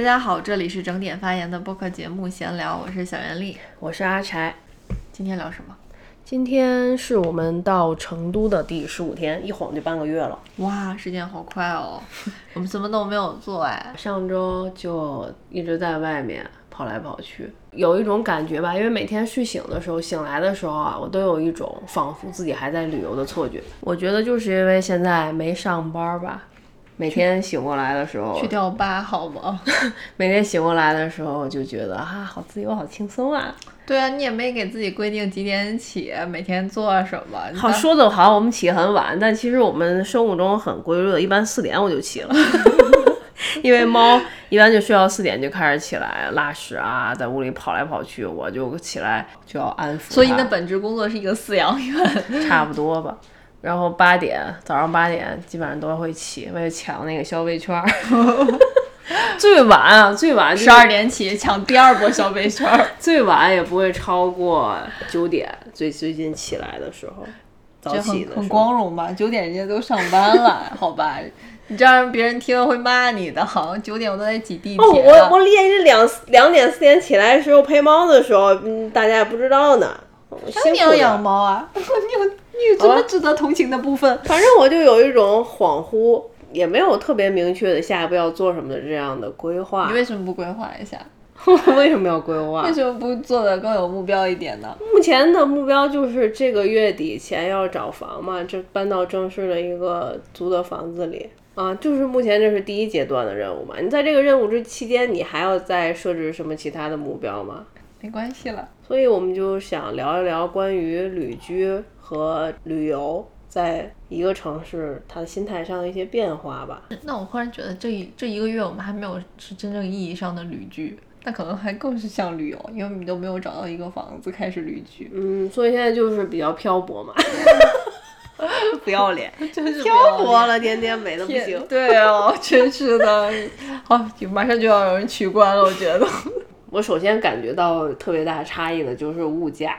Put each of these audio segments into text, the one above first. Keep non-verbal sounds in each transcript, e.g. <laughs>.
大家好，这里是整点发言的播客节目闲聊，我是小袁丽，我是阿柴。今天聊什么？今天是我们到成都的第十五天，一晃就半个月了。哇，时间好快哦！我们什么都没有做哎，<laughs> 上周就一直在外面跑来跑去，有一种感觉吧，因为每天睡醒的时候，醒来的时候啊，我都有一种仿佛自己还在旅游的错觉。我觉得就是因为现在没上班吧。每天醒过来的时候，去掉疤好吗？<laughs> 每天醒过来的时候就觉得啊，好自由，好轻松啊。对啊，你也没给自己规定几点起，每天做什么。好说的好，我们起很晚，但其实我们生物钟很规律的，一般四点我就起了。<laughs> 因为猫一般就睡到四点就开始起来拉屎啊，在屋里跑来跑去，我就起来就要安抚。所以你的本职工作是一个饲养员，差不多吧。然后八点早上八点基本上都会起，为了抢那个消费券。<laughs> 最晚啊，最晚十二点起抢第二波消费券，<laughs> 最晚也不会超过九点。最最近起来的时候，早起的很光荣吧？九点人家都上班了，<laughs> 好吧？你这样别人听了会骂你的。好像九点我都在挤地铁。我我练习两两点四点起来的时候陪猫的时候，嗯，大家也不知道呢。你要养猫啊？你有。有这么值得同情的部分？反正我就有一种恍惚，也没有特别明确的下一步要做什么的这样的规划。你为什么不规划一下？<laughs> 为什么要规划？为什么不做的更有目标一点呢？目前的目标就是这个月底前要找房嘛，这搬到正式的一个租的房子里啊，就是目前这是第一阶段的任务嘛。你在这个任务之期间，你还要再设置什么其他的目标吗？没关系了。所以我们就想聊一聊关于旅居。和旅游在一个城市，他的心态上的一些变化吧。那我忽然觉得这一这一个月我们还没有是真正意义上的旅居，那可能还更是像旅游，因为你都没有找到一个房子开始旅居。嗯，所以现在就是比较漂泊嘛，<laughs> 不要脸，<laughs> 就是漂泊了，天天美的不行。对哦，<laughs> 真是的，好，马上就要有人取关了，我觉得。我首先感觉到特别大差异的就是物价。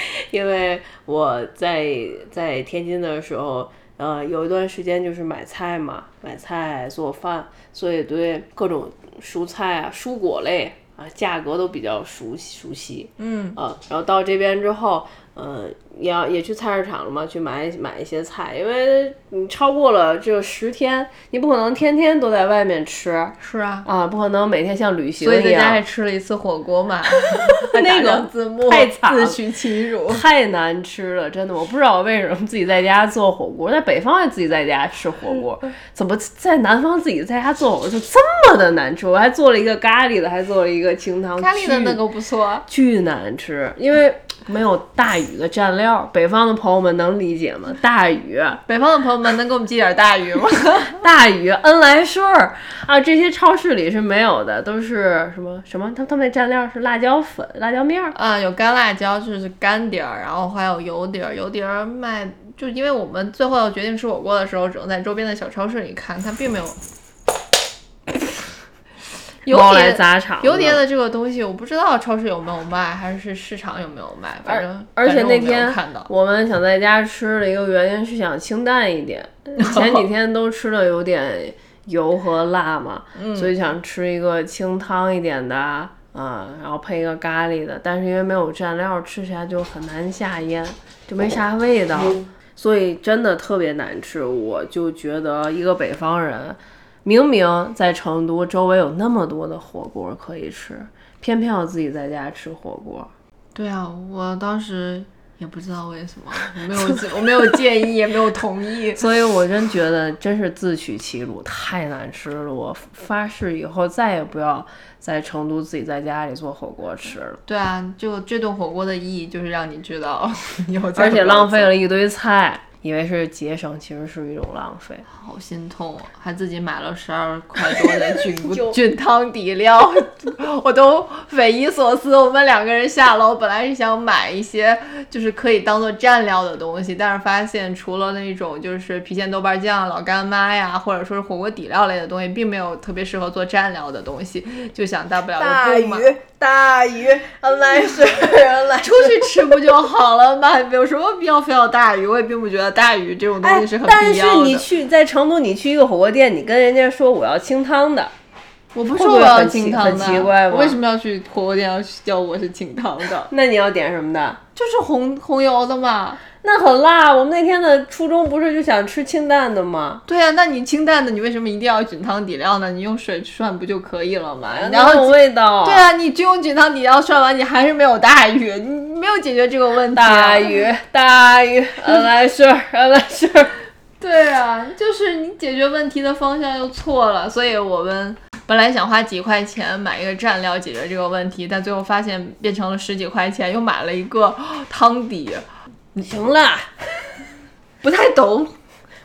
<laughs> 因为我在在天津的时候，呃，有一段时间就是买菜嘛，买菜做饭，所以对各种蔬菜啊、蔬果类啊，价格都比较熟悉熟悉。嗯，啊，然后到这边之后。嗯，也要也去菜市场了嘛，去买买一些菜，因为你超过了这十天，你不可能天天都在外面吃。是啊，啊，不可能每天像旅行一样。所以在家还吃了一次火锅嘛，<laughs> 那个字幕太惨，自取其辱，太难吃了，真的，我不知道为什么自己在家做火锅，在北方也自己在家吃火锅，<laughs> 怎么在南方自己在家做火锅就这么的难吃？我还做了一个咖喱的，还做了一个清汤，咖喱的那个不错，巨难吃，因为。没有大鱼的蘸料，北方的朋友们能理解吗？大鱼，北方的朋友们能给我们寄点大鱼吗？大鱼恩来顺儿啊，这些超市里是没有的，都是什么什么？他他们蘸料是辣椒粉、辣椒面儿啊，有干辣椒，就是干碟儿，然后还有油碟儿，油碟儿卖，就因为我们最后要决定吃火锅的时候，只能在周边的小超市里看，它并没有。猫来砸场，油碟的这个东西我不知道超市有没有卖，还是市场有没有卖。反正而且那天我们想在家吃的一个原因是想清淡一点，<laughs> 前几天都吃的有点油和辣嘛，所以想吃一个清汤一点的啊，然后配一个咖喱的，但是因为没有蘸料，吃起来就很难下咽，就没啥味道，所以真的特别难吃。我就觉得一个北方人。明明在成都周围有那么多的火锅可以吃，偏偏要自己在家吃火锅。对啊，我当时也不知道为什么，我没有 <laughs> 我没有建议，也没有同意。所以我真觉得真是自取其辱，太难吃了。我发誓以后再也不要在成都自己在家里做火锅吃了。对啊，就这顿火锅的意义就是让你知道，<laughs> 而且浪费了一堆菜。以为是节省，其实是一种浪费，好心痛啊，还自己买了十二块多的 <laughs> 菌菌汤底料，<laughs> 我都匪夷所思。我们两个人下楼，本来是想买一些就是可以当做蘸料的东西，但是发现除了那种就是郫县豆瓣酱、老干妈呀，或者说是火锅底料类的东西，并没有特别适合做蘸料的东西，就想大不了大鱼，大鱼，来水，来出去吃不就好了吗？有什么必要非要大鱼？我也并不觉得。大鱼这种东西是很必要的。但是你去在成都，你去一个火锅店，你跟人家说我要清汤的，我不说我要清汤的，奇怪吗为什么要去火锅店要叫我是清汤的？那你要点什么的？就是红红油的嘛。那很辣。我们那天的初衷不是就想吃清淡的吗？对啊，那你清淡的，你为什么一定要菌汤底料呢？你用水涮不就可以了吗？然后味道。对，啊，你只用菌汤底料涮完，你还是没有大鱼，你没有解决这个问题、啊。大鱼，大鱼，恩来事儿，来事儿。<laughs> 对啊，就是你解决问题的方向又错了，所以我们本来想花几块钱买一个蘸料解决这个问题，但最后发现变成了十几块钱，又买了一个汤底，行了，<laughs> 不太懂。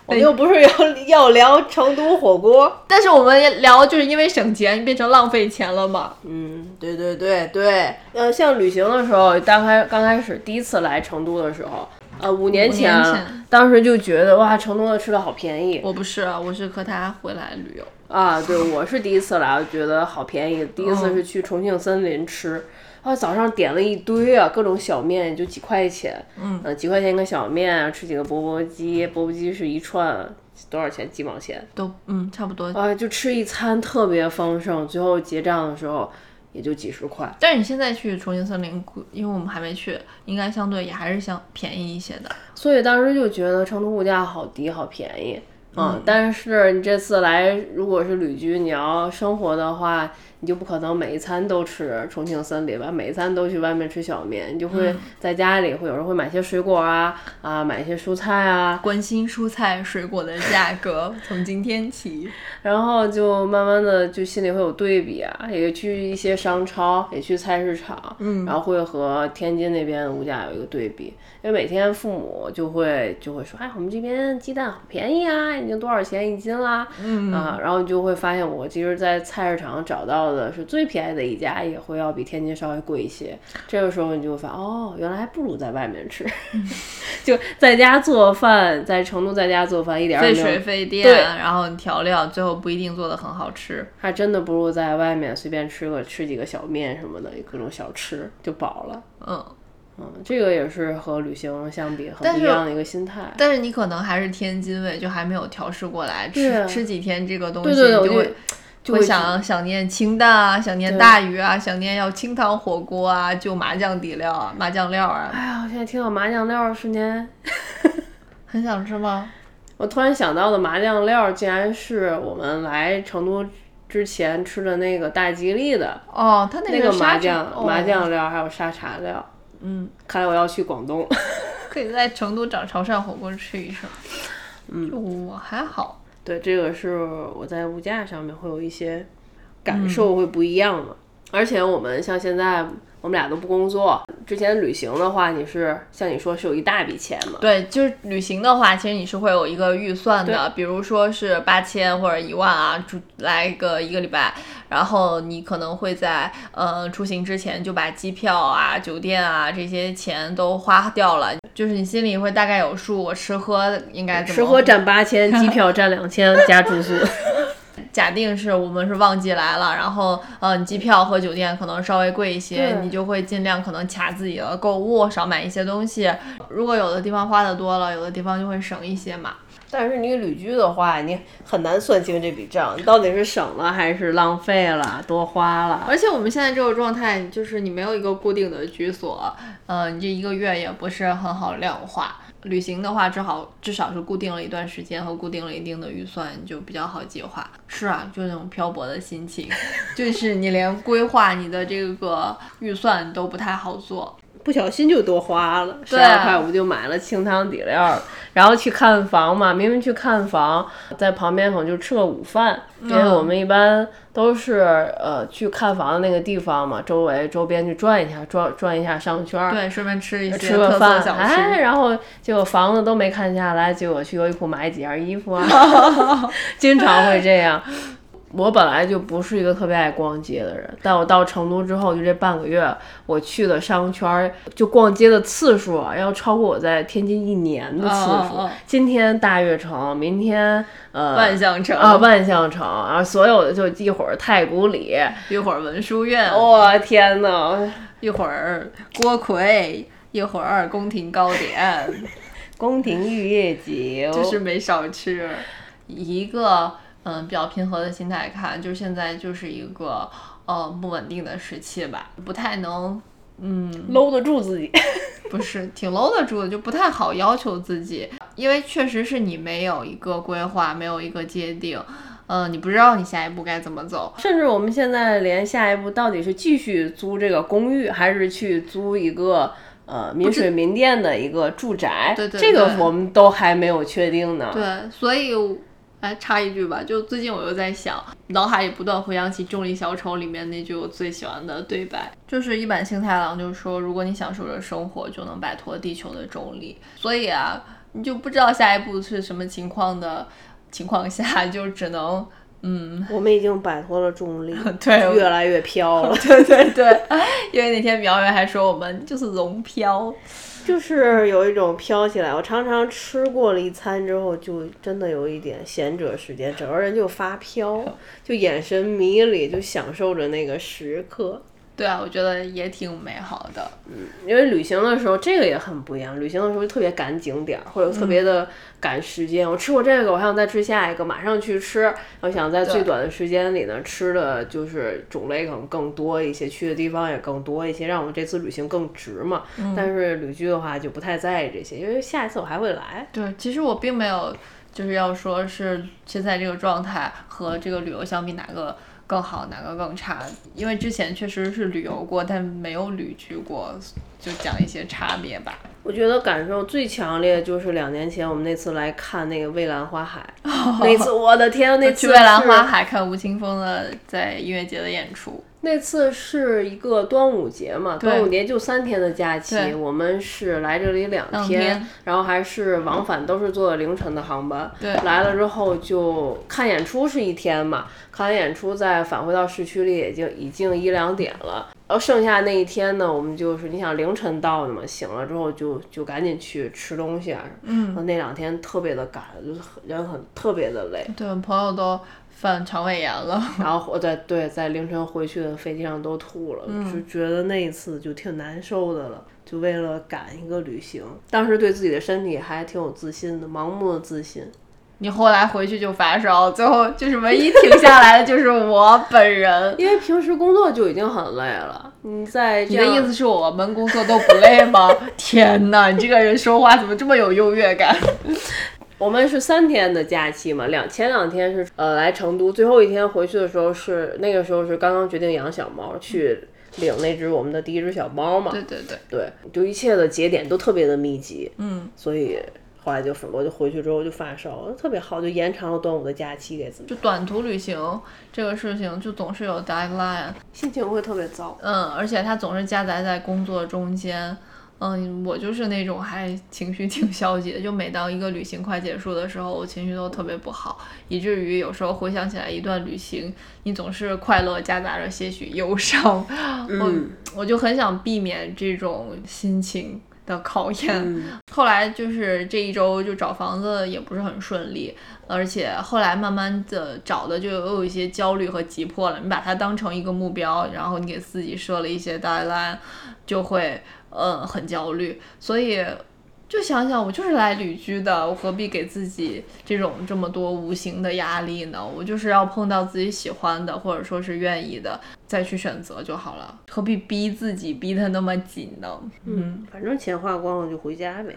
我们又不是要 <laughs> 要聊成都火锅。但是我们聊就是因为省钱变成浪费钱了嘛。嗯，对对对对，呃，像旅行的时候，刚开刚开始第一次来成都的时候，呃，五年前，年前当时就觉得哇，成都的吃的好便宜我不是，啊我是和他回来旅游。啊！对，我是第一次来，我觉得好便宜。第一次是去重庆森林吃，啊，早上点了一堆啊，各种小面，也就几块钱，嗯呃，几块钱一个小面，吃几个钵钵鸡，钵钵鸡是一串多少钱？几毛钱？都嗯差不多，啊，就吃一餐特别丰盛，最后结账的时候也就几十块。但是你现在去重庆森林，因为我们还没去，应该相对也还是相便宜一些的。所以当时就觉得成都物价好低，好便宜。嗯，但是你这次来，如果是旅居，你要生活的话，你就不可能每一餐都吃重庆森林吧，每一餐都去外面吃小面，你就会在家里会有人会买些水果啊，啊，买一些蔬菜啊，关心蔬菜水果的价格，从今天起。然后就慢慢的就心里会有对比啊，也去一些商超，也去菜市场，嗯然后会和天津那边的物价有一个对比，因为每天父母就会就会说，哎，我们这边鸡蛋好便宜啊，已经多少钱一斤啦，嗯。啊，然后你就会发现我其实，在菜市场找到的是最便宜的一家，也会要比天津稍微贵一些。这个时候你就发，哦，原来还不如在外面吃，<laughs> 就在家做饭，在成都在家做饭一点儿费水费电，然后调料，最后不一定做的很好吃。还真的不如在外面随便吃个吃几个小面什么的，各种小吃就饱了。嗯，嗯，这个也是和旅行相比很不一样的一个心态。但是你可能还是天津味，就还没有调试过来，吃吃几天这个东西，对对对，我就想想念清淡啊，想念大鱼啊，想念要清汤火锅啊，就麻酱底料啊，麻酱料啊，哎呀，我现在听到麻酱料儿瞬间，<laughs> 很想吃吗？我突然想到的麻酱料儿竟然是我们来成都之前吃的那个大吉利的哦，它那个麻酱、哦麻酱料，还有沙茶料。嗯，看来我要去广东。可以在成都找潮汕火锅吃一吃。<laughs> 嗯，我还好。对，这个是我在物价上面会有一些感受会不一样嘛。而且我们像现在我们俩都不工作，之前旅行的话，你是像你说是有一大笔钱嘛？对，就是旅行的话，其实你是会有一个预算的，比如说是八千或者一万啊，住来个一个礼拜，然后你可能会在呃出行之前就把机票啊、酒店啊这些钱都花掉了，就是你心里会大概有数，我吃喝应该怎么吃喝占八千，<laughs> 机票占两千，加住宿。假定是我们是旺季来了，然后呃，你机票和酒店可能稍微贵一些，你就会尽量可能卡自己的购物，少买一些东西。如果有的地方花的多了，有的地方就会省一些嘛。但是你旅居的话，你很难算清这笔账，到底是省了还是浪费了，多花了。而且我们现在这个状态，就是你没有一个固定的居所，呃，你这一个月也不是很好量化。旅行的话，至少至少是固定了一段时间和固定了一定的预算，就比较好计划。是啊，就那种漂泊的心情，就是你连规划你的这个预算都不太好做。不小心就多花了十二块五，就买了清汤底料儿，然后去看房嘛。明明去看房，在旁边可能就吃个午饭，因为我们一般都是呃去看房的那个地方嘛，周围周边去转一下，转转一下商圈儿，对，顺便吃一些吃个饭。哎，然后结果房子都没看下来，结果去优衣库买几件衣服啊，<laughs> 经常会这样。我本来就不是一个特别爱逛街的人，但我到成都之后，就这半个月，我去的商圈儿就逛街的次数啊，要超过我在天津一年的次数。哦哦哦今天大悦城，明天呃万象城啊万象城，然后所有的就一会儿太古里，一会儿文殊院，我、天呐，一会儿锅盔，一会儿宫廷糕点，<laughs> 宫廷玉液酒，就是没少吃。一个嗯比较平和的心态看，就是现在就是一个呃不稳定的时期吧，不太能嗯搂得住自己。<laughs> 不是挺搂得住的，就不太好要求自己，因为确实是你没有一个规划，没有一个界定，嗯，你不知道你下一步该怎么走。甚至我们现在连下一步到底是继续租这个公寓，还是去租一个呃民水民电的一个住宅，对对这个我们都还没有确定呢。对，所以哎插一句吧，就最近我又在想，脑海里不断回想起《重力小丑》里面那句我最喜欢的对白，就是一板幸太郎就说，如果你享受着生活，就能摆脱地球的重力。所以啊，你就不知道下一步是什么情况的情况下，就只能嗯，我们已经摆脱了重力，<laughs> 对越来越飘了。<laughs> 对对对，因为那天苗苗还说我们就是龙飘。就是有一种飘起来，我常常吃过了一餐之后，就真的有一点闲者时间，整个人就发飘，<laughs> 就眼神迷离，就享受着那个时刻。对啊，我觉得也挺美好的。嗯因为旅行的时候，这个也很不一样。旅行的时候特别赶景点儿，或者特别的赶时间。我吃过这个，我还想再吃下一个，马上去吃。我想在最短的时间里呢，吃的就是种类可能更多一些，去的地方也更多一些，让我们这次旅行更值嘛。但是旅居的话就不太在意这些，因为下一次我还会来。对，其实我并没有就是要说是现在这个状态和这个旅游相比哪个更好，哪个更差，因为之前确实是旅游过，但没有旅居过，就讲一些差别吧。我觉得感受最强烈就是两年前我们那次来看那个蔚蓝花海，<laughs> 那次我的天，那次去蔚蓝花海看吴青峰的在音乐节的演出。那次是一个端午节嘛，端午节就三天的假期，我们是来这里两两天然后还是往返都是坐的凌晨的航班。对来了之后就看演出是一天嘛，看完演出再返回到市区里，也就已经一两点了。然后剩下那一天呢，我们就是你想凌晨到的嘛，醒了之后就就赶紧去吃东西啊。嗯。那两天特别的赶，就是很人很特别的累。对，我朋友都犯肠胃炎了。<laughs> 然后我在对在凌晨回去的飞机上都吐了，就觉得那一次就挺难受的了。就为了赶一个旅行，当时对自己的身体还挺有自信的，盲目的自信。你后来回去就发烧，最后就是唯一停下来的就是我本人。<laughs> 因为平时工作就已经很累了，你在你的意思是我们工作都不累吗？<laughs> 天哪，你这个人说话怎么这么有优越感？<laughs> 我们是三天的假期嘛，两前两天是呃来成都，最后一天回去的时候是那个时候是刚刚决定养小猫，去领那只我们的第一只小猫嘛。对对对，对，就一切的节点都特别的密集，嗯，所以后来就我就回去之后就发烧，特别好，就延长了端午的假期给自己，就短途旅行这个事情，就总是有 deadline，心情会特别糟。嗯，而且它总是夹杂在工作中间。嗯，我就是那种还情绪挺消极的，就每当一个旅行快结束的时候，我情绪都特别不好，以至于有时候回想起来一段旅行，你总是快乐夹杂着些许忧伤。我我就很想避免这种心情的考验。<laughs> 后来就是这一周就找房子也不是很顺利，而且后来慢慢的找的就又有一些焦虑和急迫了。你把它当成一个目标，然后你给自己设了一些 deadline，就会呃很焦虑。所以就想想，我就是来旅居的，我何必给自己这种这么多无形的压力呢？我就是要碰到自己喜欢的，或者说是愿意的，再去选择就好了，何必逼自己逼得那么紧呢？嗯，反正钱花光了就回家呗。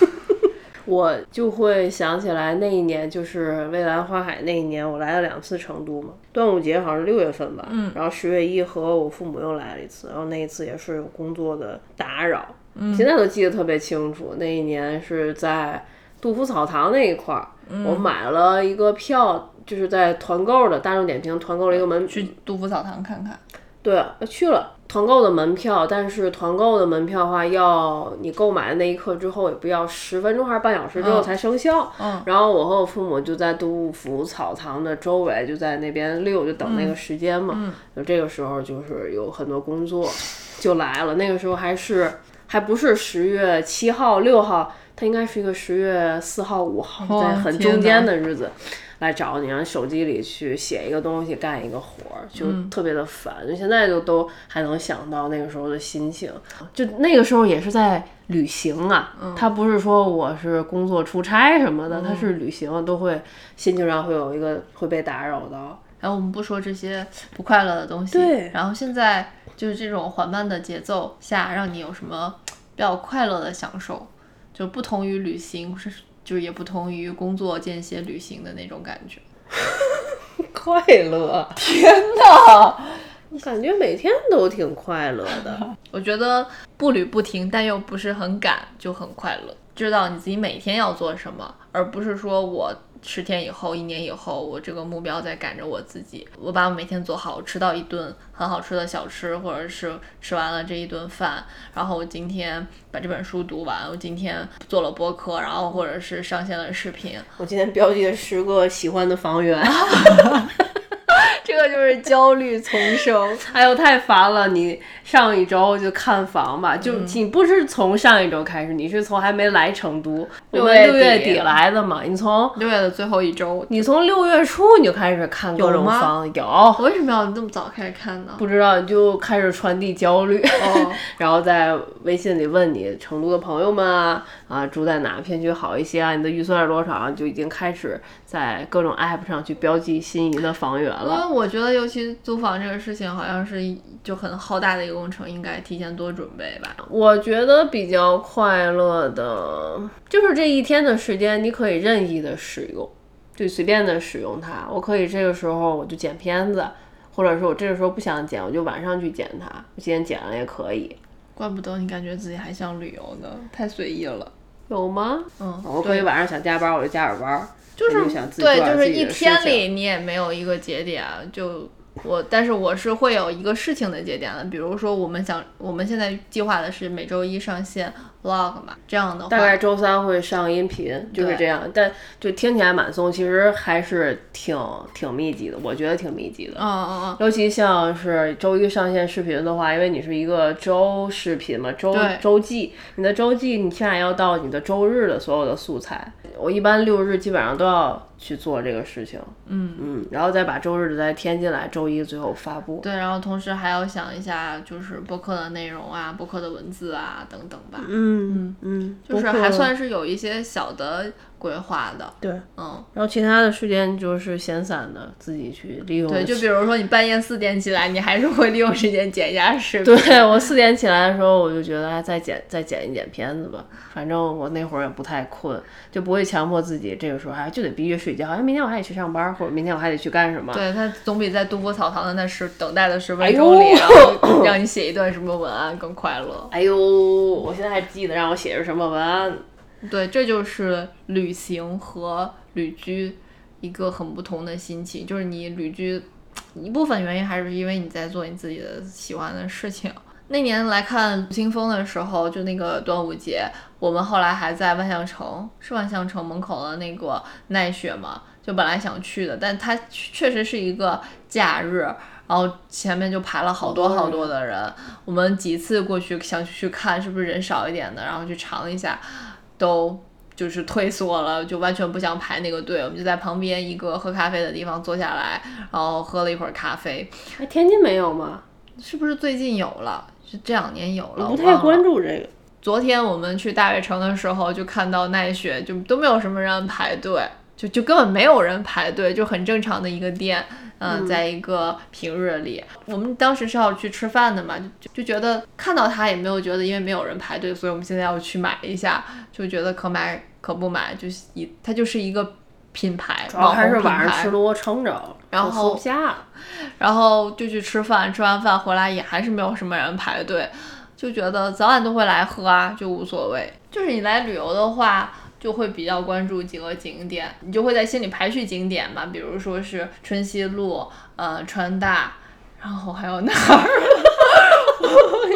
<laughs> 我就会想起来那一年，就是蔚蓝花海那一年，我来了两次成都嘛。端午节好像是六月份吧，嗯，然后十月一和我父母又来了一次，然后那一次也是有工作的打扰，嗯，现在都记得特别清楚。那一年是在杜甫草堂那一块儿，我买了一个票，就是在团购的大众点评团购了一个门，去杜甫草堂看看。对，去了团购的门票，但是团购的门票的话，要你购买的那一刻之后，也不要十分钟还是半小时之后才生效。嗯，然后我和我父母就在杜甫草堂的周围，就在那边溜，就等那个时间嘛。嗯，就这个时候就是有很多工作就来了，那个时候还是还不是十月七号、六号，它应该是一个十月四号、五号，在很中间的日子。来找你，让手机里去写一个东西，干一个活儿，就特别的烦。就现在就都还能想到那个时候的心情，就那个时候也是在旅行啊，他不是说我是工作出差什么的，他是旅行，都会心情上会有一个会被打扰到。然后我们不说这些不快乐的东西，对。然后现在就是这种缓慢的节奏下，让你有什么比较快乐的享受？就不同于旅行，是就是也不同于工作间歇旅行的那种感觉。<laughs> 快乐！<laughs> 天哪，感觉每天都挺快乐的。<laughs> 我觉得步履不停，但又不是很赶，就很快乐。知道你自己每天要做什么，而不是说我。十天以后，一年以后，我这个目标在赶着我自己。我把我每天做好，吃到一顿很好吃的小吃，或者是吃完了这一顿饭，然后我今天把这本书读完，我今天做了播客，然后或者是上线了视频。我今天标记了十个喜欢的房源。<laughs> 这个就是焦虑丛生，<laughs> 哎呦太烦了！你上一周就看房吧，就你不是从上一周开始，你是从还没来成都，六月底来的嘛？你从六月的最后一周，你从六月初你就开始看各种房，有？为什么要那么早开始看呢？不知道，你就开始传递焦虑，<laughs> 然后在微信里问你成都的朋友们啊啊住在哪片区好一些啊？你的预算是多少？就已经开始在各种 app 上去标记心仪的房源了。我觉得，尤其租房这个事情，好像是就很浩大的一个工程，应该提前多准备吧。我觉得比较快乐的，就是这一天的时间，你可以任意的使用，就随便的使用它。我可以这个时候我就剪片子，或者说我这个时候不想剪，我就晚上去剪它。我今天剪了也可以。怪不得你感觉自己还像旅游呢，太随意了。有吗？嗯，我可以晚上想加班，我就加点班。就是对，就是一天里你也没有一个节点，就我，但是我是会有一个事情的节点的，比如说我们想，我们现在计划的是每周一上线。vlog 嘛，这样的话，大概周三会上音频，就是这样。但就听起来蛮松，其实还是挺挺密集的，我觉得挺密集的。嗯嗯嗯。尤其像是周一上线视频的话，因为你是一个周视频嘛，周周记，你的周记你起码要到你的周日的所有的素材。我一般六日基本上都要去做这个事情。嗯嗯，然后再把周日的再添进来，周一最后发布。对，然后同时还要想一下，就是播客的内容啊，播客的文字啊等等吧。嗯。嗯嗯，就是还算是有一些小的规划的，对，嗯，然后其他的时间就是闲散的自己去利用。对，就比如说你半夜四点起来，你还是会利用时间剪一下视频。对我四点起来的时候，我就觉得再剪再剪一剪片子吧，反正我那会儿也不太困，就不会强迫自己这个时候还就得必须睡觉，好像明天我还得去上班，或者明天我还得去干什么。对他总比在东坡草堂的那十等待的十分钟里，然后 <laughs> 让你写一段什么文案更快乐。哎呦，我现在还记得让我写着什么文案。对，这就是旅行和旅居一个很不同的心情。就是你旅居一部分原因还是因为你在做你自己的喜欢的事情。那年来看清风的时候，就那个端午节，我们后来还在万象城，是万象城门口的那个奈雪嘛，就本来想去的，但它确实是一个假日，然后前面就排了好多好多的人。我们几次过去想去看是不是人少一点的，然后去尝一下。都就是退缩了，就完全不想排那个队。我们就在旁边一个喝咖啡的地方坐下来，然后喝了一会儿咖啡。哎，天津没有吗？是不是最近有了？是这两年有了。不太关注这个。昨天我们去大悦城的时候，就看到奈雪，就都没有什么人排队，就就根本没有人排队，就很正常的一个店。嗯，在一个平日里，我们当时是要去吃饭的嘛，就就觉得看到它也没有觉得，因为没有人排队，所以我们现在要去买一下，就觉得可买可不买，就是一它就是一个品牌，主要还是晚上吃多撑着，然后下，<laughs> 然后就去吃饭，吃完饭回来也还是没有什么人排队，就觉得早晚都会来喝啊，就无所谓。就是你来旅游的话。就会比较关注几个景点，你就会在心里排序景点嘛，比如说是春熙路，呃，川大，然后还有哪儿？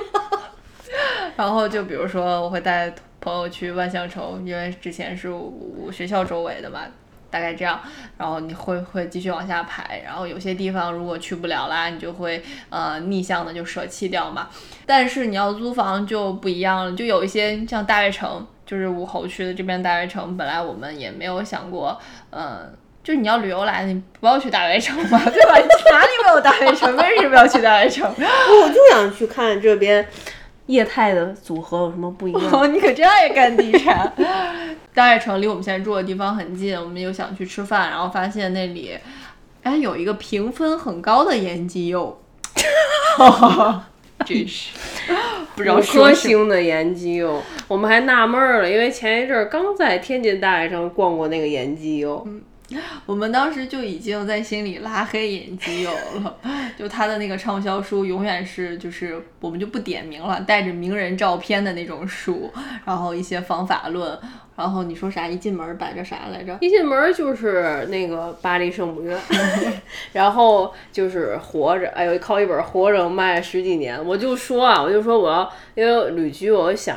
<laughs> 然后就比如说我会带朋友去万象城，因为之前是我学校周围的嘛，大概这样。然后你会会继续往下排，然后有些地方如果去不了啦，你就会呃逆向的就舍弃掉嘛。但是你要租房就不一样了，就有一些像大悦城。就是武侯区的这边大悦城，本来我们也没有想过，嗯，就是你要旅游来，你不要去大悦城嘛，对吧？哪里没有大悦城？为什么要去大悦城？<laughs> 我就想去看这边业态的组合有什么不一样。哦，你可真爱干地产。<laughs> 大悦城离我们现在住的地方很近，我们又想去吃饭，然后发现那里，哎，有一个评分很高的盐鸡肉。<laughs> 真是 <laughs> 不知道说星的盐鸡肉，我们还纳闷了，因为前一阵儿刚在天津大学城逛过那个盐鸡肉，<laughs> 我们当时就已经在心里拉黑盐鸡肉了，<laughs> 就他的那个畅销书永远是就是我们就不点名了，带着名人照片的那种书，然后一些方法论，然后你说啥？一进门摆着啥来着？一进门就是那个巴黎圣母院，<laughs> 然后就是活着，哎呦，靠一本活着卖十几年，我就说啊，我就说我要因为旅居，我想。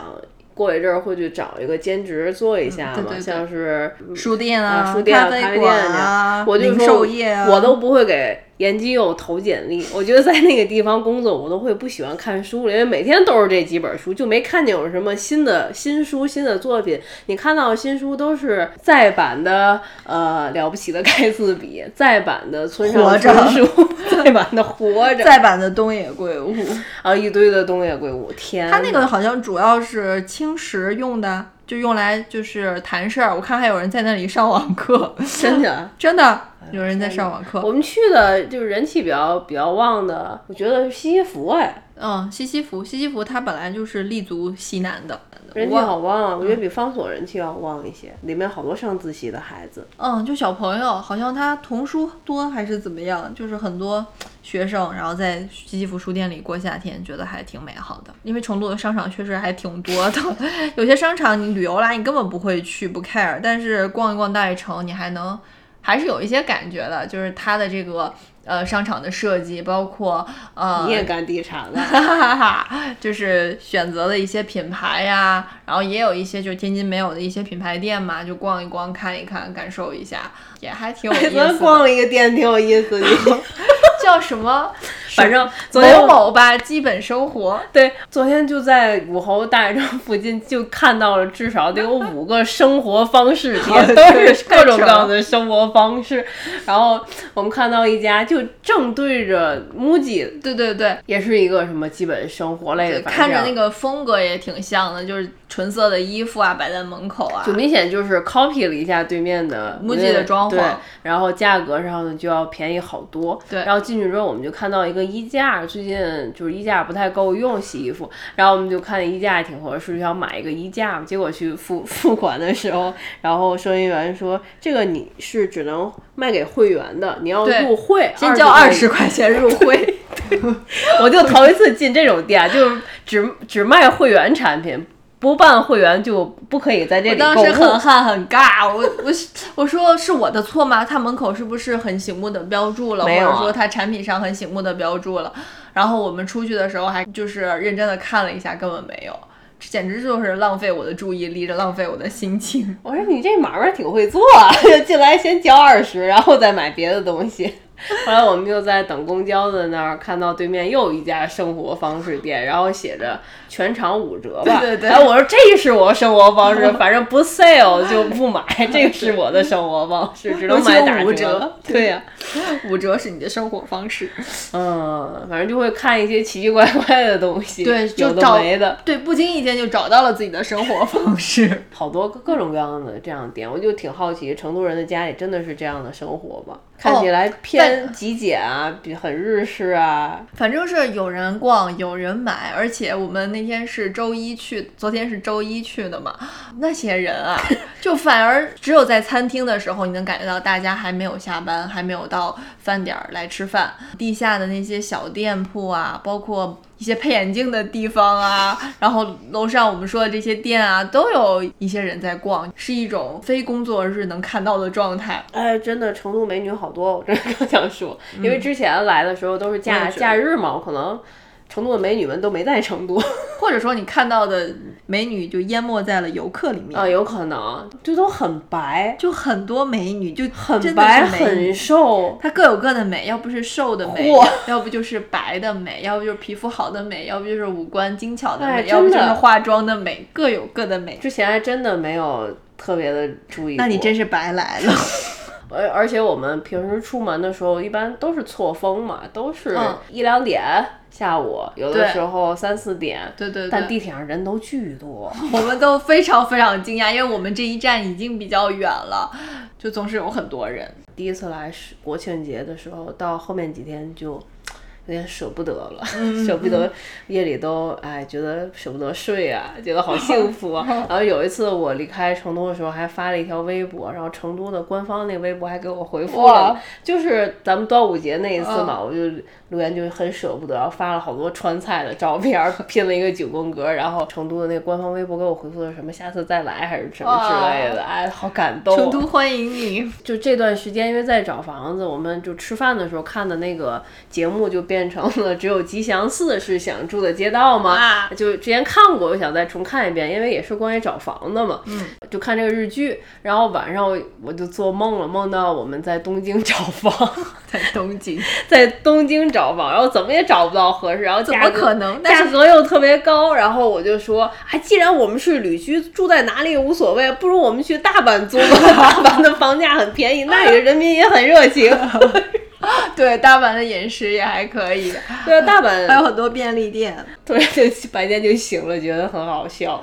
过一阵儿会去找一个兼职做一下嘛，嗯对对。对像是书店啊书店啊咖啡店馆啊，零我就说售业啊，我都不会给研基友投简历。我觉得在那个地方工作，我都会不喜欢看书了，因为每天都是这几本书，就没看见有什么新的新书、新的作品。你看到的新书都是再版的，呃，了不起的盖茨比，再版的村上春树，<laughs> 再版的活着，再版的东野圭吾，啊，一堆的东野圭吾，天，他那个好像主要是青石用的，就用来就是谈事儿。我看还有人在那里上网课，真的。<laughs> 真的有人在上网课。我们去的就是人气比较比较旺的，我觉得是西西弗哎，嗯，西西弗，西西弗它本来就是立足西南的，人气好旺啊！我觉得比方所人气要旺一些，里面好多上自习的孩子。嗯，就小朋友，好像他童书多还是怎么样，就是很多学生，然后在西西弗书店里过夏天，觉得还挺美好的。因为成都的商场确实还挺多的，<laughs> 有些商场你旅游来你根本不会去，不 care，但是逛一逛大悦城，你还能还是有一些感觉的，就是它的这个呃商场的设计，包括呃你也干地产的，哈哈哈，就是选择的一些品牌呀，然后也有一些就是天津没有的一些品牌店嘛，就逛一逛、看一看、感受一下，也还挺有意思咱的。逛了一个店，挺有意思的。<laughs> 叫什么？反正昨天某某吧，基本生活。对，昨天就在武侯大悦城附近就看到了至少得有 <laughs> 五个生活方式店，<laughs> 都是各种各样的生活方式。然后我们看到一家就正对着 MUJI，对对对，也是一个什么基本生活类的，看着那个。个风格也挺像的，就是纯色的衣服啊，摆在门口啊就。明显就是 copy 了一下对面的 MUJI 的装潢对，然后价格上呢就要便宜好多。对然后进去之后我们就看到一个衣架，最近就是衣架不太够用洗衣服，然后我们就看衣架挺合适，就想买一个衣架。结果去付 <laughs> 付款的时候，然后收银员说这个你是只能卖给会员的，你要入会，先交二二十块钱入会，<laughs> 我就头一次进这种店，就是只只卖会员产品，不办会员就不可以在这我里我。当时很汗很尬，我我 <laughs> 我说是我的错吗？他门口是不是很醒目的标注了，没有啊或者说他产品上很醒目的标注了？然后我们出去的时候还就是认真的看了一下，根本没有，这简直就是浪费我的注意力，这浪费我的心情。我说你这买卖挺会做啊，<laughs> 进来先交二十，然后再买别的东西。<laughs> 后来我们就在等公交的那儿看到对面又一家生活方式店，然后写着全场五折吧。对对对然后我说这是我生活方式，反正不 sale 就不买，这个是我的生活方式，只能买打折对呀、五折是你的生活方式，嗯，反正就会看一些奇奇怪怪的东西，对，就有的没的。对，不经意间就找到了自己的生活方式。好多各各种各样的这样的店，我就挺好奇，成都人的家里真的是这样的生活吗？看起来偏极简啊，比很日式啊。反正是有人逛，有人买，而且我们那天是周一去，昨天是周一去的嘛，那些人啊，<laughs> 就反而只有在餐厅的时候，你能感觉到大家还没有下班，还没有到饭点儿来吃饭。地下的那些小店铺啊，包括一些配眼镜的地方啊，然后楼上我们说的这些店啊，都有一些人在逛，是一种非工作日能看到的状态。哎，真的，成都美女好多，我真的 <laughs> 刚想说，因为之前来的时候都是假假日嘛，我可能成都的美女们都没在成都 <laughs> 或者说你看到的美女就淹没在了游客里面啊，有可能就都很白，就很多美女，就很白，很瘦。她各有各的美，要不是瘦的美，要不就是白的美，要不就是皮肤好的美，要不就是五官精巧的哎美，要不就是化妆的美，各有各的美。之前还真的没有特别的注意。那你真是白来了。<laughs> 而而且我们平时出门的时候，一般都是错峰嘛，都是嗯一两点下午，有的时候三四点。对对对，但地铁上人都巨多，<laughs> 我们都非常非常惊讶，因为我们这一站已经比较远了，就总是有很多人。第一次来是国庆节的时候，到后面几天就有点舍不得了，嗯 <laughs> 舍不得夜里都哎觉得舍不得睡啊，觉得好 <laughs> 幸福啊。<laughs> 然后有一次我离开成都的时候，还发了一条微博，然后成都的官方那个微博还给我回复了，就是咱们端午节那一次嗯嘛，我就留言就很舍不得，然后发了好多川菜的照片儿，拼了一个九宫格，然后成都的那个官方微博给我回复了什么下次再来还是什么之类的，哎，好感动啊。成都欢迎你，就这段时间，因为在找房子，我们就吃饭的时候看的那个节目就变成了只有吉祥寺是想住的街道嘛。啊就之前看过，我想再重看一遍，因为也是关于找房的嘛。嗯，就看这个日剧，然后晚上我我就做梦了，梦到我们在东京找房，<laughs> 在东京，<laughs> 在东京找房，然后怎么也找不到合适，然后怎么可能？但价是格又特别高，然后我就说，哎，既然我们是旅居，住在哪里也无所谓，不如我们去大阪租吧，<laughs> 大阪的房价很便宜，那里的人民也很热情。对大阪的饮食也还可以，<laughs> 对啊，大 <laughs> 还有很多便利店。对，就白天就醒了，觉得很好笑，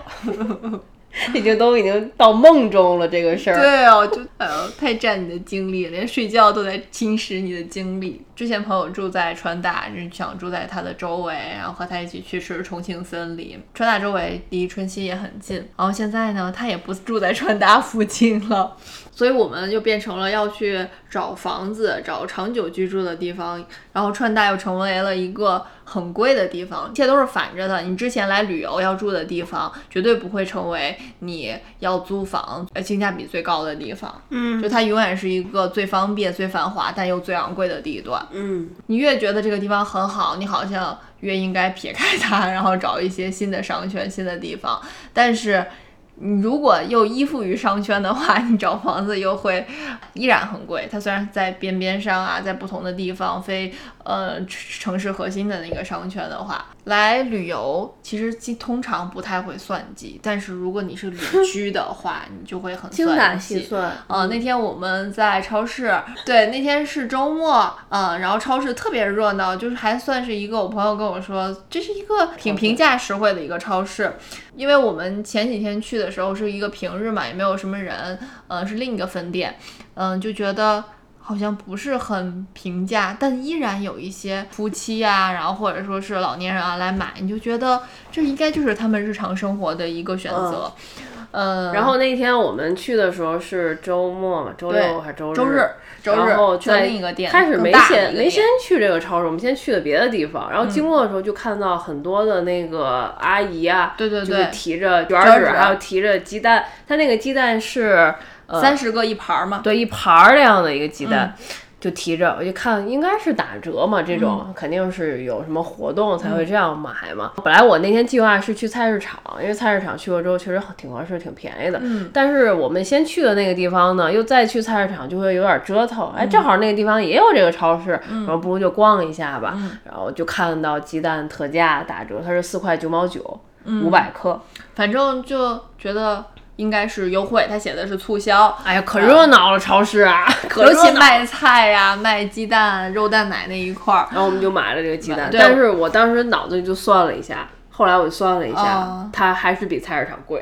<laughs> 已经都已经到梦中了这个事儿。对哦，就哎呦，太占你的精力，连睡觉都在侵蚀你的精力。之前朋友住在川大，就是想住在他的周围，然后和他一起去吃重庆森林。川大周围离春熙也很近，然后现在呢，他也不住在川大附近了，所以我们就变成了要去找房子、找长久居住的地方，然后川大又成为了一个很贵的地方，一切都是反着的。你之前来旅游要住的地方，绝对不会成为你要租房呃性价比最高的地方。嗯就它永远是一个最方便、最繁华但又最昂贵的地段。嗯，你越觉得这个地方很好，你好像越应该撇开它，然后找一些新的商圈、新的地方。但是你你如果又依附于商圈的话，你找房子又会依然很贵。它虽然在边边上啊，在不同的地方，非呃城市核心的那个商圈的话，来旅游其实其通常不太会算计。但是如果你是旅居的话，你就会很精打。细算。呃，那天我们在超市，对，那天是周末，嗯，然后超市特别热闹，就是还算是一个，我朋友跟我说，这是一个挺平价实惠的一个超市，因为我们前几天去的时候是一个平日嘛，也没有什么人，嗯、是另一个分店，嗯、就觉得。好像不是很平价，但依然有一些夫妻啊，然后或者说是老年人啊来买，你就觉得这应该就是他们日常生活的一个选择。嗯，然后那天我们去的时候是周末嘛，周六还是周日？周日，周日然后去了在另一个店，开始没先没先去这个超市，我们先去的别的地方。嗯然后经过的时候就看到很多的那个阿姨啊，对对就是对提着卷纸，纸还有提着鸡蛋。它那个鸡蛋是呃三十个一盘儿嘛，对一盘儿那样的一个鸡蛋。嗯就提着，我就看应该是打折嘛，这种、肯定是有什么活动才会这样买嘛。本来我那天计划是去菜市场，因为菜市场去过之后确实挺合适、挺便宜的。嗯，但是我们先去的那个地方呢，又再去菜市场就会有点折腾。哎，正好那个地方也有这个超市，然后不如就逛一下吧。然后就看到鸡蛋特价打折，它是四块九毛九，五百克。反正就觉得应该是优惠，他写的是促销，哎呀，可热闹了，超市啊，可尤其卖菜呀、卖鸡蛋、肉蛋奶那一块儿，然后我们就买了这个鸡蛋，但是我当时脑子里就算了一下，后来我就算了一下，哦。它还是比菜市场贵，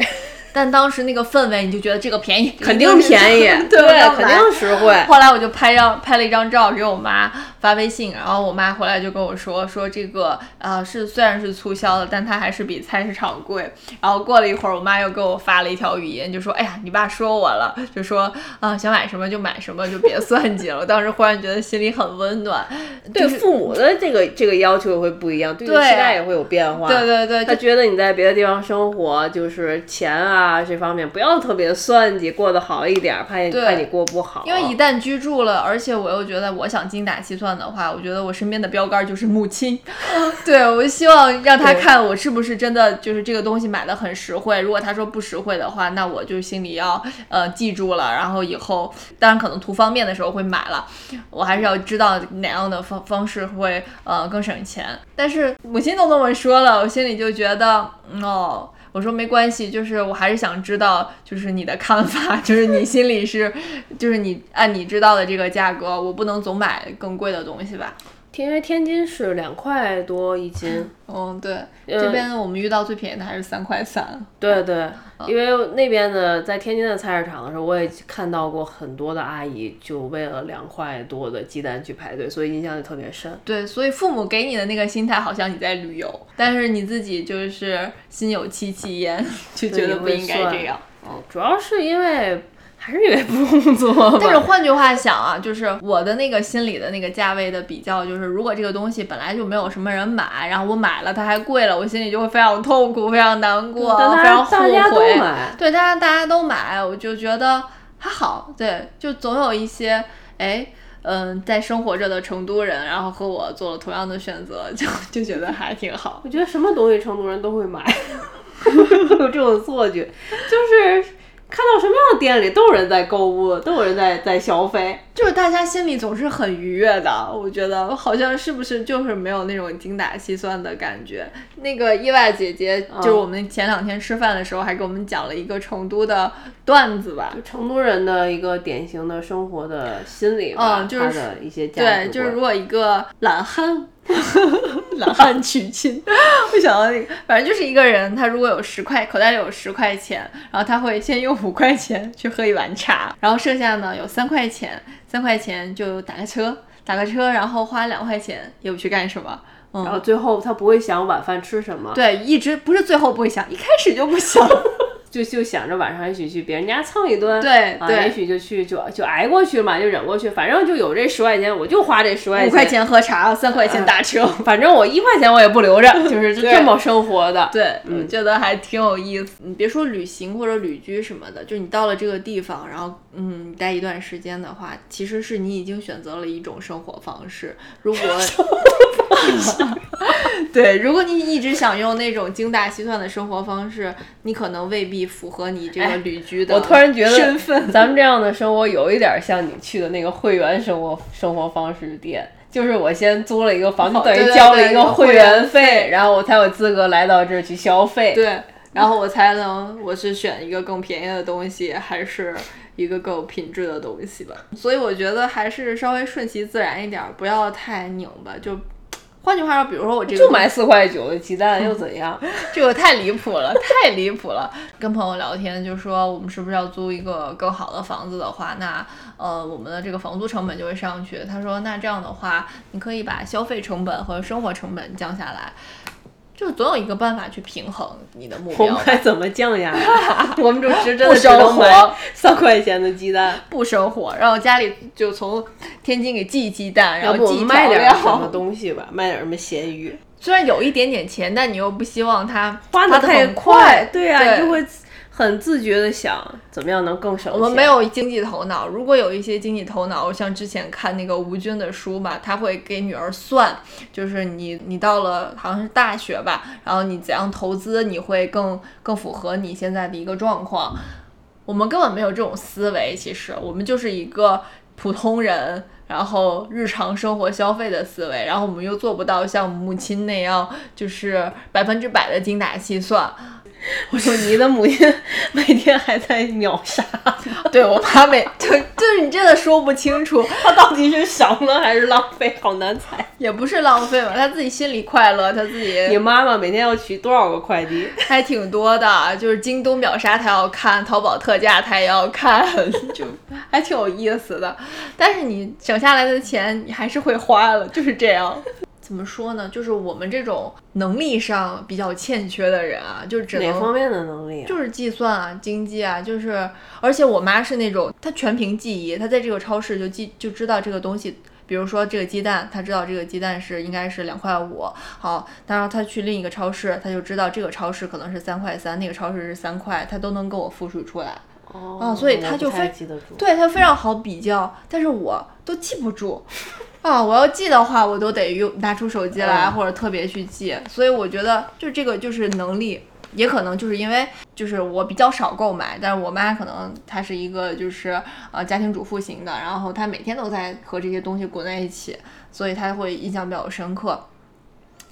但当时那个氛围，你就觉得这个便宜，<laughs> 肯定便宜，<laughs> 对，肯定实惠。后来我就拍张拍了一张照给我妈发微信，然后我妈回来就跟我说说这个呃是虽然是促销的，但它还是比菜市场贵。然后过了一会儿，我妈又给我发了一条语音，就说哎呀你爸说我了，就说啊、想买什么就买什么，就别算计了。我当时忽然觉得心里很温暖，对父母的这个这个要求也会不一样，对你的对期待也会有变化。对对对，他觉得你在别的地方生活，就是钱啊这方面不要特别算计，过得好一点，怕你怕你过不好。因为一旦居住了，而且我又觉得我想精打细算的话，我觉得我身边的标杆就是母亲。<laughs> 对，我希望让他看我是不是真的就是这个东西买的很实惠。如果他说不实惠的话，那我就心里要呃记住了，然后以后当然可能图方便的时候会买了，我还是要知道哪样的方方式会呃更省钱。但是母亲都那么说了，我心里就觉得嗯哦。我说没关系，就是我还是想知道，就是你的看法，<laughs> 就是你心里是，就是你按你知道的这个价格，我不能总买更贵的东西吧？因为天津是两块多一斤，嗯，对，这边我们遇到最便宜的还是三块三。对对，因为那边的在天津的菜市场的时候，我也看到过很多的阿姨就为了两块多的鸡蛋去排队，所以印象就特别深。对，所以父母给你的那个心态好像你在旅游，但是你自己就是心有戚戚焉，<laughs> 就觉得不应该这样。哦，主要是因为。还是因为不工作。但是换句话想啊，就是我的那个心里的那个价位的比较，就是如果这个东西本来就没有什么人买，然后我买了它还贵了，我心里就会非常痛苦，非常难过，<laughs> 非常后悔。对，大家大家都买，我就觉得还好。对，就总有一些哎，嗯，在生活着的成都人，然后和我做了同样的选择，就 <laughs> 就觉得还挺好。我觉得什么东西成都人都会买，<laughs> 有这种错觉，就是。看到什么样的店里都有人在购物，都有人在在消费，就是大家心里总是很愉悦的。我觉得好像是不是就是没有那种精打细算的感觉。那个意外姐姐，就是我们前两天吃饭的时候还给我们讲了一个成都的段子吧，成都人的一个典型的生活的心理吧，嗯，就是一些对，就是如果一个懒汉。懒汉娶亲，我想到那个，反正就是一个人，他如果有十块，口袋里有十块钱，然后他会先用五块钱去喝一碗茶，然后剩下呢有三块钱，三块钱就打个车，打个车，然后花两块钱也不去干什么，然后最后他不会想晚饭吃什么，对，一直不是最后不会想，一开始就不想。就就想着晚上也许去别人家蹭一顿，对对，也许就去就就挨过去了嘛，就忍过去，反正就有这十块钱，我就花这十块钱。五块钱喝茶，三块钱打车，反正我一块钱我也不留着，<laughs> 就是这么生活的。对，我觉得还挺有意思。你别说旅行或者旅居什么的，就你到了这个地方，然后嗯待一段时间的话，其实是你已经选择了一种生活方式。如果 <laughs> <laughs> 对，如果你一直想用那种精打细算的生活方式，你可能未必符合你这个旅居的。我突然觉得，身份咱们这样的生活有一点像你去的那个会员生活生活方式店，就是我先租了一个房子，等于交了一个会员费，然后我才有资格来到这儿去消费。对，然后我才能，我是选一个更便宜的东西，还是一个更有品质的东西吧。所以我觉得还是稍微顺其自然一点，不要太拧巴，就。换句话说，比如说我这个就买四块九的鸡蛋又怎样？<laughs> 这个太离谱了，太离谱了。跟朋友聊天就说，我们是不是要租一个更好的房子的话，那呃我们的这个房租成本就会上去。他说，那这样的话，你可以把消费成本和生活成本降下来。就总有一个办法去平衡你的目标。我该怎么降呀？<laughs> 我们就真的只能买三块钱的鸡蛋，不生火。然后家里就从天津给寄鸡蛋，然后寄卖点什么东西吧，<laughs> 卖点什么咸鱼。虽然有一点点钱，但你又不希望它花的太快。对呀，就会。很自觉的想怎么样能更省。我们没有经济头脑，如果有一些经济头脑，像之前看那个吴军的书嘛，他会给女儿算，就是你你到了好像是大学吧，然后你怎样投资，你会更更符合你现在的一个状况。我们根本没有这种思维，其实我们就是一个普通人，然后日常生活消费的思维，然后我们又做不到像母亲那样，就是百分之百的精打细算。<laughs> 我说你的母亲每天还在秒杀，<laughs> 对我妈每 <laughs> 就就是你真的说不清楚，她到底是省了还是浪费，好难猜。也不是浪费吧，她自己心里快乐，她自己。你妈妈每天要取多少个快递？还挺多的，就是京东秒杀她要看，淘宝特价她也要看，就还挺有意思的。但是你省下来的钱，你还是会花了，就是这样。怎么说呢？就是我们这种能力上比较欠缺的人啊，就只能哪方面的能力？就是计算啊，经济啊，就是，而且我妈是那种，她全凭记忆，她在这个超市就记就知道这个东西，比如说这个鸡蛋，她知道这个鸡蛋是应该是两块五，好，然后她去另一个超市，她就知道这个超市可能是三块三，那个超市是三块，她都能给我复述出来。哦，所以她就非对她非常好比较，但是我都记不住。<laughs> 啊，我要记的话，我都得用拿出手机来，或者特别去记。所以我觉得，就这个就是能力，也可能就是因为就是我比较少购买，但是我妈可能她是一个就是呃家庭主妇型的，然后她每天都在和这些东西滚在一起，所以她会印象比较深刻。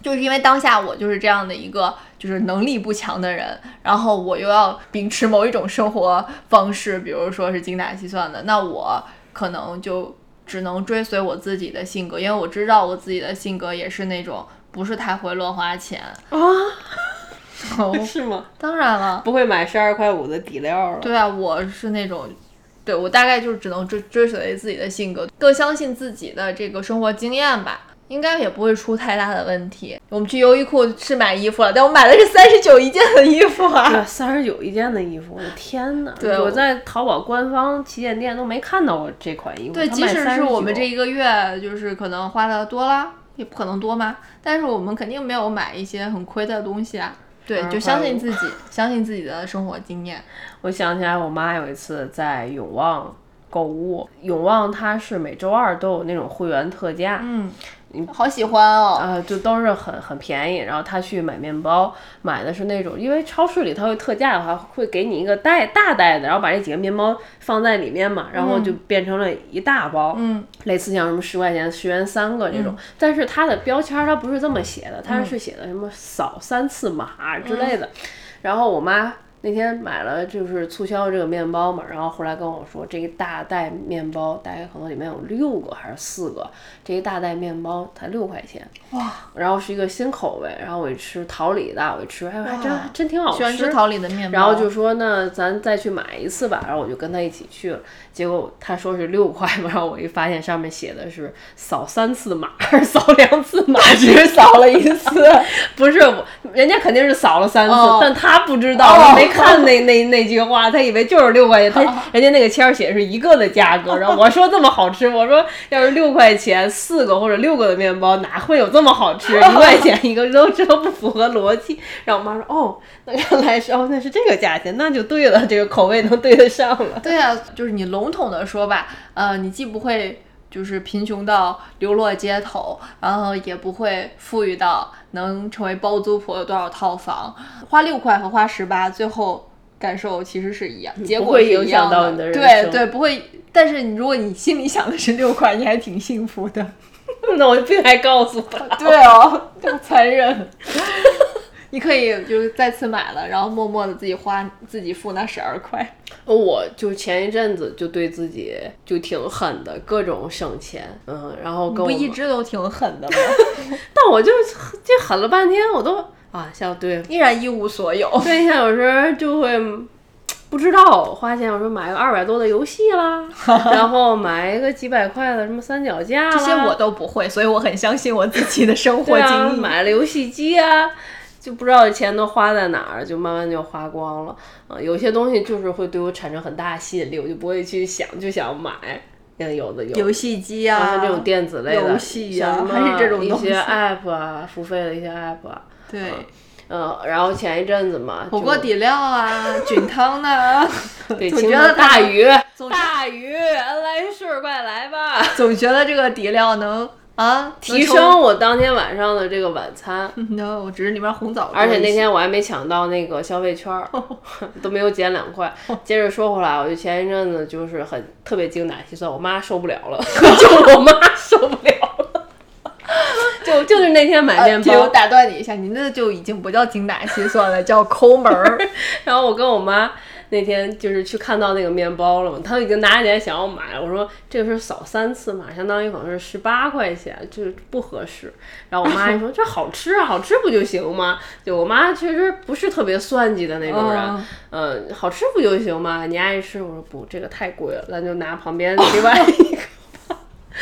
就是因为当下我就是这样的一个就是能力不强的人，然后我又要秉持某一种生活方式，比如说是精打细算的，那我可能就只能追随我自己的性格，因为我知道我自己的性格也是那种不是太会乱花钱啊。哦，<laughs> 是吗？当然了，不会买十二块五的底料了。对啊，我是那种，对我大概就是只能追追随自己的性格，更相信自己的这个生活经验吧，应该也不会出太大的问题。我们去优衣库是买衣服了，但我买的是三十九一件的衣服啊，三十九一件的衣服，我的天哪！对，我在淘宝官方旗舰店都没看到过这款衣服。对，即使是我们这一个月就是可能花的多了，也不可能多嘛，但是我们肯定没有买一些很亏的东西啊。对，就相信自己，相信自己的生活经验。我想起来，我妈有一次在永旺购物，永旺它是每周二都有那种会员特价。嗯。好喜欢哦！啊，就都是很很便宜。然后他去买面包，买的是那种，因为超市里它会特价的话，会给你一个袋大袋子，然后把这几个面包放在里面嘛，然后就变成了一大包。嗯，类似像什么十块钱十元三个这种，但是它的标签它不是这么写的，它是写的什么扫三次码之类的。然后我妈。那天买了就是促销这个面包嘛，然后后来跟我说，这一大袋面包大概可能里面有六个还是四个，这一大袋面包才六块钱，哇！然后是一个新口味，然后我一吃桃李的，我一吃，哎，还真真挺好吃。喜欢吃桃李的面包。然后就说那咱再去买一次吧，然后我就跟他一起去了，结果他说是六块嘛，然后我一发现上面写的是扫三次码 <laughs> 扫两次码，只是扫了一次，<laughs> 不是我，人家肯定是扫了三次，但他不知道没。看那那那句话，他以为就是六块钱，他人家那个签儿写是一个的价格，<laughs> 然后我说这么好吃，我说要是六块钱四个或者六个的面包，哪会有这么好吃？<laughs> 一块钱一个，都这不符合逻辑。然后我妈说，哦，那原来是哦，那是这个价钱，那就对了，这个口味能对得上了。对啊，就是你笼统的说吧，呃，你既不会。就是贫穷到流落街头，然后也不会富裕到能成为包租婆有多少套房，花六块和花十八，最后感受其实是一样，结果是一样的。对对，不会。但是你如果你心里想的是六块，你还挺幸福的。<laughs> 那我不应该告诉他。对哦，这么残忍。<laughs> 你可以就是再次买了，然后默默的自己花，自己付那十二块。<laughs> 我就前一阵子就对自己就挺狠的，各种省钱，嗯，然后跟我不一直都挺狠的吗？<laughs> 但我就这狠了半天，我都啊，像对，依然一无所有。对，像有时候就会不知道花钱，我说买个二百多的游戏啦，<laughs> 然后买一个几百块的什么三脚架，这些我都不会，所以我很相信我自己的生活经历。买了游戏机啊。就不知道钱都花在哪儿，就慢慢就花光了。啊，有些东西就是会对我产生很大吸引力，我就不会去想，就想买。像有的有游戏机啊，像这种电子类的游戏啊，<laughs> 还是这种一些 app 啊，付费的一些 app 啊。对，嗯，然后前一阵子嘛，火锅底料啊，菌汤呢，<laughs> 对，总觉得大鱼，大鱼，来事快来吧，<laughs> 总觉得这个底料能。啊！提升我当天晚上的这个晚餐。<laughs> no，我只是里面红枣。而且那天我还没抢到那个消费券，<laughs> 都没有减两块。接着说回来，我就前一阵子就是很特别精打细算，我妈受不了了，<laughs> 就我妈受不了了。就就是那天买面包，我打断你一下，你那就已经不叫精打细算了，叫抠门儿。然后我跟我妈。那天就是去看到那个面包了嘛，他已经拿起来想要买，我说这个是扫三次嘛，相当于可能是十八块钱，就是不合适。然后我妈说 <laughs> 这好吃啊，好吃不就行吗？就我妈确实不是特别算计的那种人，嗯，好吃不就行吗？你爱吃，我说不，这个太贵了，咱就拿旁边另 <laughs> 外一个。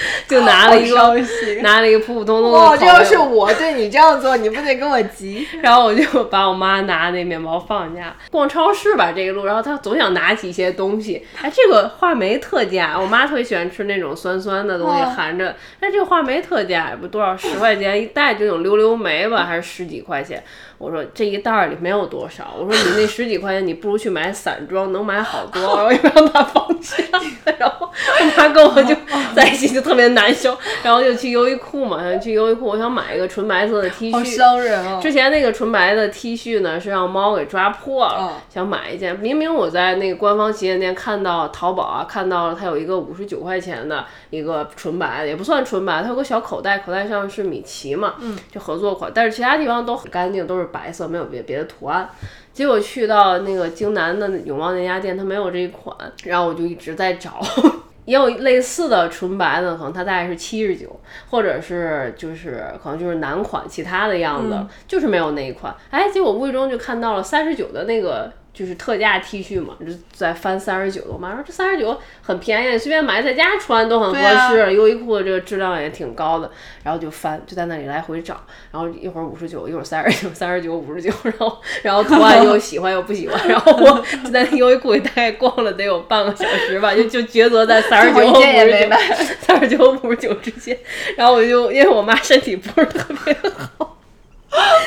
<laughs> 就拿了一个，<laughs> 拿了一个普普通通的。哇，这要是我对你这样做，你不得跟我急？<laughs> 然后我就把我妈拿那面包放下，逛超市吧这一路，然后她总想拿起一些东西。哎，这个话梅特价，我妈特别喜欢吃那种酸酸的东西，含着。哎，这个话梅特价也不多少，十块钱一袋，这种溜溜梅吧，还是十几块钱。我说这一袋儿里没有多少，我说你那十几块钱，你不如去买散装，能买好多。我又让他放下，<laughs> 然后我妈跟我就在一起就。特别难受。然后就去优衣库嘛，去优衣库，我想买一个纯白色的 T 恤。好伤人啊！之前那个纯白的 T 恤呢，是让猫给抓破了，想买一件。明明我在那个官方旗舰店看到淘宝啊，看到了它有一个五十九块钱的一个纯白的，也不算纯白，它有个小口袋，口袋上是米奇嘛，嗯，就合作款。但是其他地方都很干净，都是白色，没有别别的图案。结果去到那个京南的永旺那家店，它没有这一款，然后我就一直在找，<laughs> 也有类似的纯白的，可能它大概是七十九，或者是就是可能就是男款其他的样子，就是没有那一款。哎，结果无意中就看到了三十九的那个。就是特价 T 恤嘛，就在翻三十九，我妈说这三十九很便宜，随便买在家穿都很合适。优衣库的这个质量也挺高的，然后就翻，就在那里来回找，然后一会儿五十九，一会儿三十九，三十九五十九，然后然后图案又喜欢又不喜欢，然后我就在优衣库里大概逛了得有半个小时吧，就就抉择在三十九和五十九，三十九五十九之间，然后我就因为我妈身体不是特别好，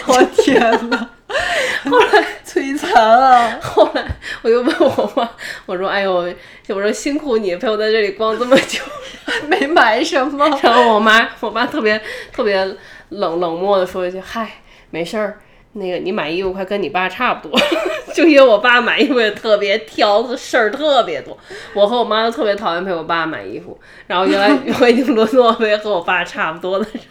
我天呐。<laughs> 后来摧残啊！<laughs> 后来我就问我妈，我说：“哎呦，我说辛苦你陪我在这里逛这么久，没买什么。<laughs> ”然后我妈，我妈特别特别冷冷漠的说一句：“嗨，没事儿，那个你买衣服快跟你爸差不多。”就因为我爸买衣服也特别挑，事儿特别多。我和我妈都特别讨厌陪我爸买衣服。然后原来我已经沦落为和我爸差不多的人。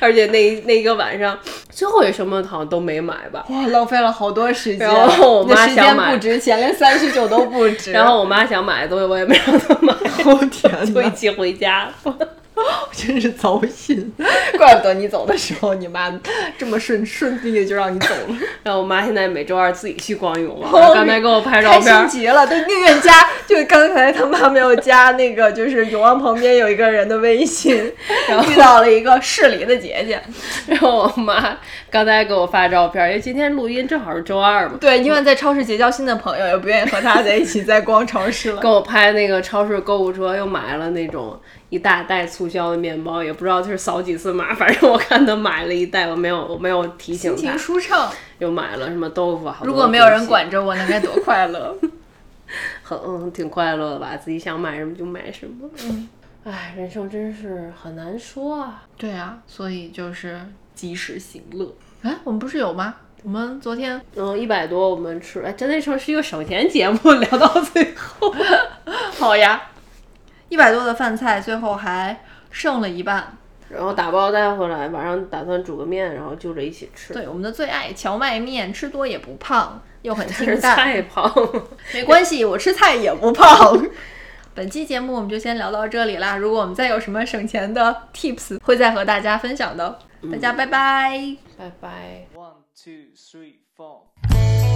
而且那那一个晚上，最后也什么好像都没买吧？哇，浪费了好多时间。然后我妈想买，不值钱，连三十九都不值。然后我妈想买的东西，我也没让她买。我天就一起回家。<laughs> 真是糟心，<laughs> 怪不得你走的时候，你妈这么顺顺利的就让你走了。<laughs> 然后我妈现在每周二自己去逛永旺，刚才给我拍照片，开心极了，都宁愿加。就刚才他妈没有加那个，就是永旺旁边有一个人的微信，然后遇到了一个市里的姐姐。然后我妈刚才给我发照片，因为今天录音正好是周二嘛。对，因为在超市结交新的朋友，也不愿意和他在一起再逛超市了。给我拍那个超市购物车，又买了那种。一大袋促销的面包，也不知道就是扫几次码，反正我看他买了一袋，我没有我没有提醒他。心情舒畅，又买了什么豆腐，如果没有人管着我，那该多快乐！<laughs> 很嗯，挺快乐的吧？自己想买什么就买什么。嗯，哎，人生真是很难说啊。对啊，所以就是及时行乐。哎，我们不是有吗？我们昨天嗯一百多，我们吃哎，真的成是一个省钱节目，<laughs> 聊到最后，<laughs> 好呀。一百多的饭菜，最后还剩了一半，然后打包带回来，晚上打算煮个面，然后就着一起吃。对，我们的最爱荞麦面，吃多也不胖，又很清淡。菜胖，<laughs> 没关系，我吃菜也不胖。<laughs> 本期节目我们就先聊到这里啦，如果我们再有什么省钱的 tips，会再和大家分享的。大家拜拜，拜拜。One two three four。